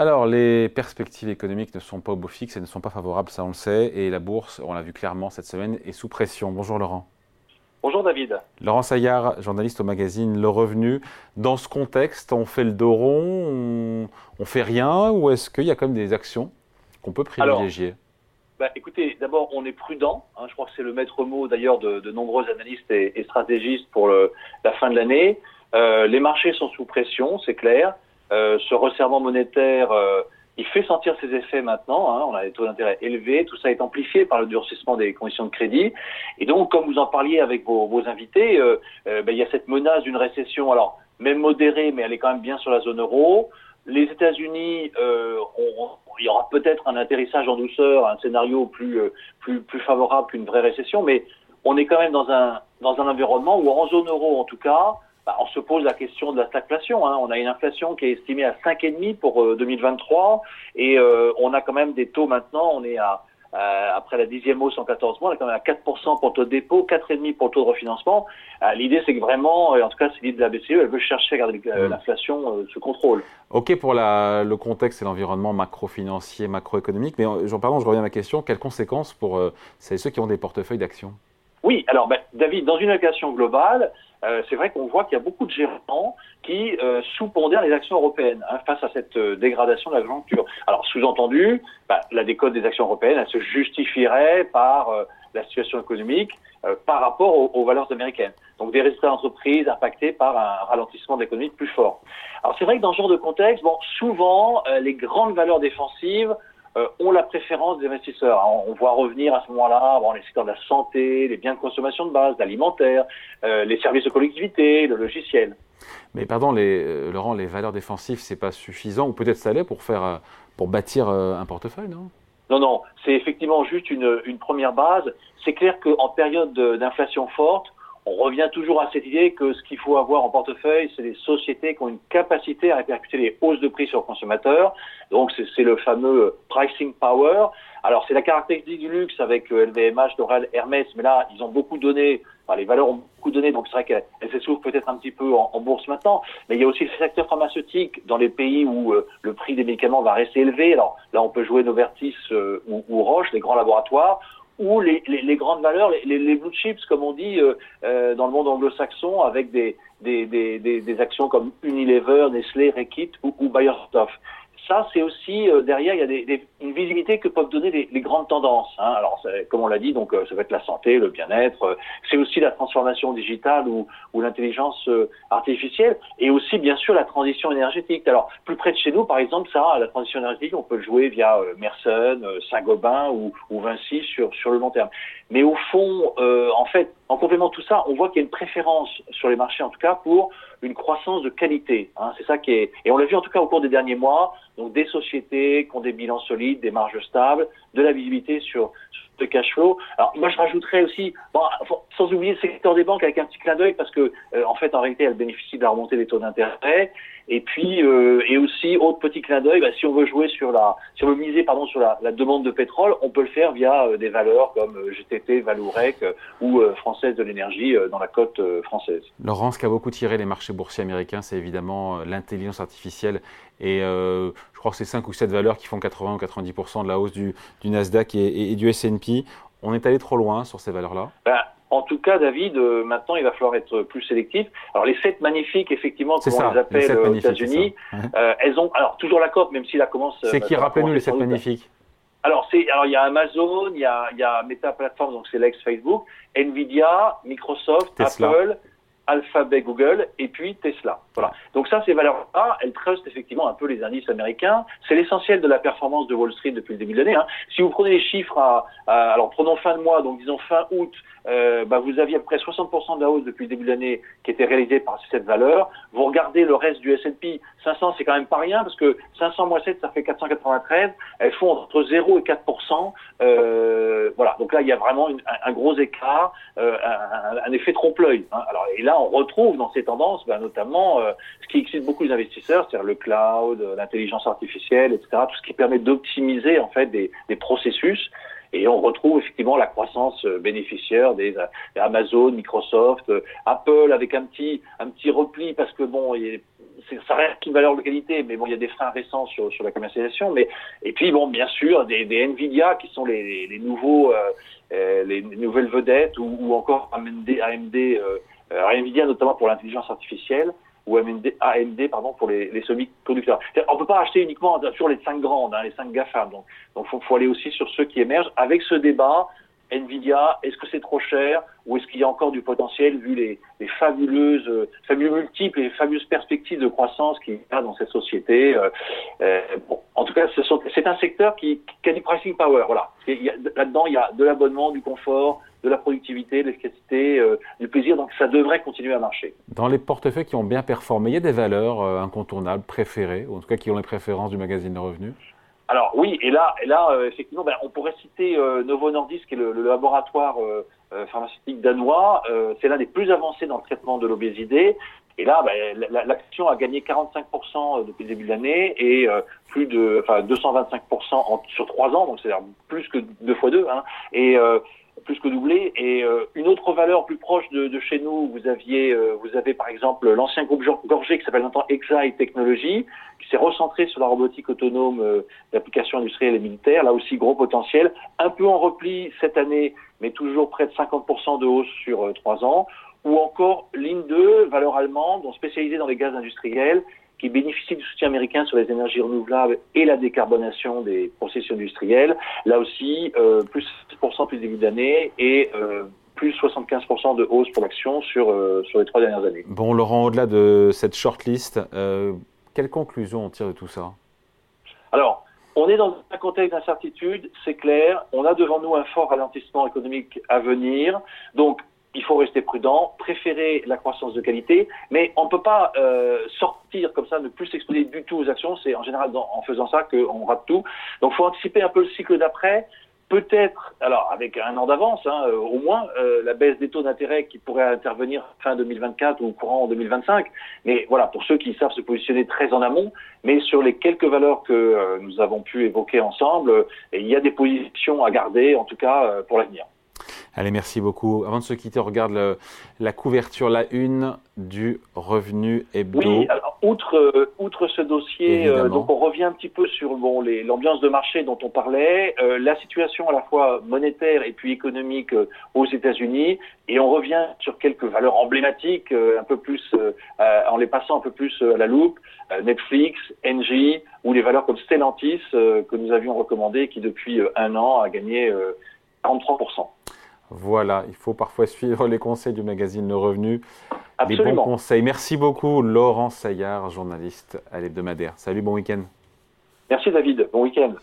Alors, les perspectives économiques ne sont pas au beau fixe et ne sont pas favorables, ça on le sait, et la bourse, on l'a vu clairement cette semaine, est sous pression. Bonjour Laurent. Bonjour David. Laurent Saillard, journaliste au magazine Le Revenu. Dans ce contexte, on fait le dos rond, on, fait rien, ou est-ce qu'il y a quand même des actions qu'on peut privilégier? bah, écoutez, d'abord, on est prudent. Hein. je crois que c'est le maître mot d'ailleurs de, nombreux analystes et, stratégistes pour la fin de l'année. Euh, les marchés sont sous pression, c'est clair. Euh, ce resserrement monétaire, euh, il fait sentir ses effets maintenant. Hein. on a des taux d'intérêt élevés, tout ça est amplifié par le durcissement des conditions de crédit. Et donc, comme vous en parliez avec vos, vos invités, ben, il y a cette menace d'une récession. Alors, même modérée, mais elle est quand même bien sur la zone euro. Les États-Unis, il y aura peut-être un atterrissage en douceur, un scénario plus, plus, plus favorable qu'une vraie récession, mais on est quand même dans un, dans un environnement où, en zone euro en tout cas, bah, on se pose la question de la stagflation. Hein. On a une inflation qui est estimée à 5,5 pour 2023 euh, et euh, on a quand même des taux maintenant, on est à euh, après la dixième hausse en 14 mois, on est quand même à 4% pour le taux de dépôt, 4,5% pour le taux de refinancement. L'idée, c'est que vraiment, en tout cas, c'est l'idée de la BCE, elle veut chercher à garder mmh. l'inflation sous contrôle. OK pour la, le contexte et l'environnement macro-financier, macroéconomique, mais jean pardon, je reviens à ma question. Quelles conséquences pour ceux qui ont des portefeuilles d'actions? Oui, alors ben, David, dans une allocation globale, euh, c'est vrai qu'on voit qu'il y a beaucoup de gérants qui euh, sous-pondèrent les actions européennes hein, face à cette euh, dégradation de la conjoncture. Alors, sous-entendu, bah, la décote des actions européennes, elle se justifierait par euh, la situation économique par rapport aux, aux, valeurs américaines. Donc, des résultats d'entreprise impactés par un ralentissement de l'économie plus fort. Alors, c'est vrai que dans ce genre de contexte, bon, souvent, les grandes valeurs défensives euh, ont la préférence des investisseurs. On voit revenir à ce moment-là bon, les secteurs de la santé, les biens de consommation de base, l'alimentaire, euh, les services de collectivité, le logiciel. Mais pardon, les, euh, Laurent, les valeurs défensives, c'est pas suffisant ou peut-être ça l'est pour faire, pour bâtir un portefeuille, non? Non, non, c'est effectivement juste une, une première base. C'est clair qu'en période d'inflation forte, on revient toujours à cette idée que ce qu'il faut avoir en portefeuille, c'est des sociétés qui ont une capacité à répercuter les hausses de prix sur le consommateur. Donc c'est le fameux pricing power. Alors c'est la caractéristique du luxe avec LVMH, euh, Doral, Hermès, mais là ils ont beaucoup donné, enfin, les valeurs ont beaucoup donné, donc c'est vrai qu'elles s'essoufflent peut-être un petit peu en, bourse maintenant. Mais il y a aussi le secteur pharmaceutique dans les pays où euh, le prix des médicaments va rester élevé. Alors là on peut jouer Novartis euh, ou, ou Roche, les grands laboratoires ou les, grandes valeurs, les, blue chips, comme on dit euh, euh, dans le monde anglo-saxon, avec des, actions comme Unilever, Nestlé, Reckitt ou, Bayer-Stoff ça, c'est aussi euh, derrière, il y a des, une visibilité que peuvent donner les, les grandes tendances. Hein. Alors, comme on l'a dit, donc euh, ça va être la santé, le bien-être. Euh, c'est aussi la transformation digitale ou, ou l'intelligence artificielle, et aussi bien sûr la transition énergétique. Alors, plus près de chez nous, par exemple, ça, la transition énergétique, on peut le jouer via Mersen, Saint-Gobain ou, ou, Vinci sur sur le long terme. Mais au fond, en fait, en complément de tout ça, on voit qu'il y a une préférence sur les marchés, en tout cas, pour une croissance de qualité. Hein. C'est ça qui est, et on l'a vu en tout cas au cours des derniers mois. Donc des sociétés qui ont des bilans solides, des marges stables, de la visibilité sur, le cash flow. Alors moi je rajouterais aussi, sans oublier le secteur des banques avec un petit clin d'œil parce que euh, en fait en réalité elles bénéficient de la remontée des taux d'intérêt. Et puis euh, et aussi autre petit clin d'œil, bah, si on veut jouer sur la, si on veut miser pardon sur la, la demande de pétrole, on peut le faire via euh, des valeurs comme GTT, Valourec ou Française de l'énergie dans la cote française. Laurence, qui a beaucoup tiré les marchés boursiers américains, c'est évidemment l'intelligence artificielle et euh, je crois que c'est 5 ou 7 valeurs qui font 80 ou 90% de la hausse du, du Nasdaq et, et, du S&P. On est allé trop loin sur ces valeurs-là ben, En tout cas, David, euh, maintenant, il va falloir être plus sélectif. Alors, les 7 magnifiques, effectivement, comme on les appelle aux États-Unis, euh, elles ont alors toujours la cote, même si la commence. C'est qui Rappelez-nous les 7 magnifiques. Alors, c'est, alors il y a Amazon, il y a, il y a Meta Platforms, donc c'est l'ex Facebook, Nvidia, Microsoft, Apple, Alphabet, Google, et puis Tesla. Voilà. Donc ça, ces valeurs-là, elles trustent effectivement un peu les indices américains. C'est l'essentiel de la performance de Wall Street depuis le début de l'année. Hein. Si vous prenez les chiffres, à, alors prenons fin de mois, donc disons fin août, euh, bah, vous aviez à peu près 60% de la hausse depuis le début de l'année qui était réalisée par cette valeur. Vous regardez le reste du S&P, 500 c'est quand même pas rien parce que 500 moins 7 ça fait 493. Elles font entre 0 et 4%. Euh, voilà, donc là il y a vraiment un, gros écart, euh, un, effet trompe-l'œil. Hein. Alors et là on retrouve dans ces tendances bah, notamment euh, ce qui excite beaucoup les investisseurs, c'est-à-dire le cloud, l'intelligence artificielle, etc. Tout ce qui permet d'optimiser en fait des, des processus. Et on retrouve effectivement la croissance euh, bénéficiaire des, Amazon, Microsoft, euh, Apple avec un petit un petit repli parce que bon, il ça reste une valeur de qualité, mais bon, il y a des freins récents sur, la commercialisation. Mais et puis bon, bien sûr, des, des Nvidia qui sont les, nouveaux, euh, euh les nouvelles vedettes, ou, encore AMD, euh, Nvidia notamment pour l'intelligence artificielle ou AMD, AMD pardon, pour les, les semi-conducteurs. On peut pas acheter uniquement sur les cinq grandes, hein, les cinq GAFAM. Donc, donc faut, faut aller aussi sur ceux qui émergent avec ce débat Nvidia, est-ce que c'est trop cher ou est-ce qu'il y a encore du potentiel vu les, les fabuleuses, euh, fabuleux multiples et fabuleuses perspectives de croissance qu'il y a dans cette société euh, euh, bon, En tout cas, c'est un secteur qui, qui, a du pricing power. Voilà. Là-dedans, il y a de l'abonnement, du confort, de la productivité, de l'efficacité, euh, du plaisir. Donc ça devrait continuer à marcher. Dans les portefeuilles qui ont bien performé, il y a des valeurs incontournables, préférées, ou en tout cas qui ont les préférences du magazine de revenus? Alors oui, et là, et là euh, effectivement, ben, on pourrait citer euh, Novo Nordisk, qui est le, laboratoire euh, pharmaceutique danois. c'est l'un des plus avancés dans le traitement de l'obésité. Et là, ben, l'action a gagné 45% depuis le début de l'année et plus de, enfin 225% en, sur trois ans, donc c'est-à-dire plus que deux fois deux. Hein, et plus que doublé. Et euh, une autre valeur plus proche de, chez nous, vous aviez, euh, vous avez par exemple l'ancien groupe Gorgé qui s'appelle maintenant Exai Technologies, qui s'est recentré sur la robotique autonome euh, d'application industrielle et militaire. Là aussi, gros potentiel. Un peu en repli cette année, mais toujours près de 50% de hausse sur trois ans. Ou encore Ligne 2, valeur allemande, spécialisée dans les gaz industriels, qui bénéficie du soutien américain sur les énergies renouvelables et la décarbonation des processus industriels. Là aussi, euh, plus 6% plus début d'année et euh, plus 75% de hausse pour l'action sur, euh, sur les trois dernières années. Bon, Laurent, au-delà de cette shortlist, euh, quelle conclusion on tire de tout ça? Alors, on est dans un contexte d'incertitude, c'est clair. On a devant nous un fort ralentissement économique à venir. Donc, il faut rester prudent, préférer la croissance de qualité, mais on ne peut pas euh, sortir comme ça, ne plus s'exposer du tout aux actions. C'est en général en faisant ça qu'on rate tout. Donc, il faut anticiper un peu le cycle d'après. Peut-être, alors avec un an d'avance, hein, euh, au moins, euh, la baisse des taux d'intérêt qui pourrait intervenir fin 2024 ou courant en 2025. Mais voilà, pour ceux qui savent se positionner très en amont, mais sur les quelques valeurs que nous avons pu évoquer ensemble, il y a des positions à garder, en tout cas pour l'avenir. Allez, merci beaucoup. Avant de se quitter, on regarde la couverture, la une du revenu hebdo. Oui, alors, outre, euh, outre ce dossier, euh, donc on revient un petit peu sur bon, l'ambiance de marché dont on parlait, euh, la situation à la fois monétaire et puis économique aux États-Unis, et on revient sur quelques valeurs emblématiques, un peu plus, en les passant un peu plus à la loupe, Netflix, Engie, ou les valeurs comme Stellantis que nous avions recommandées, qui depuis un an a gagné 43%. Voilà, il faut parfois suivre les conseils du magazine Le Revenu. Absolument. Les bons conseils. Merci beaucoup, Laurent Saillard, journaliste à l'hebdomadaire. Salut, bon week-end. Merci, David. Bon week-end.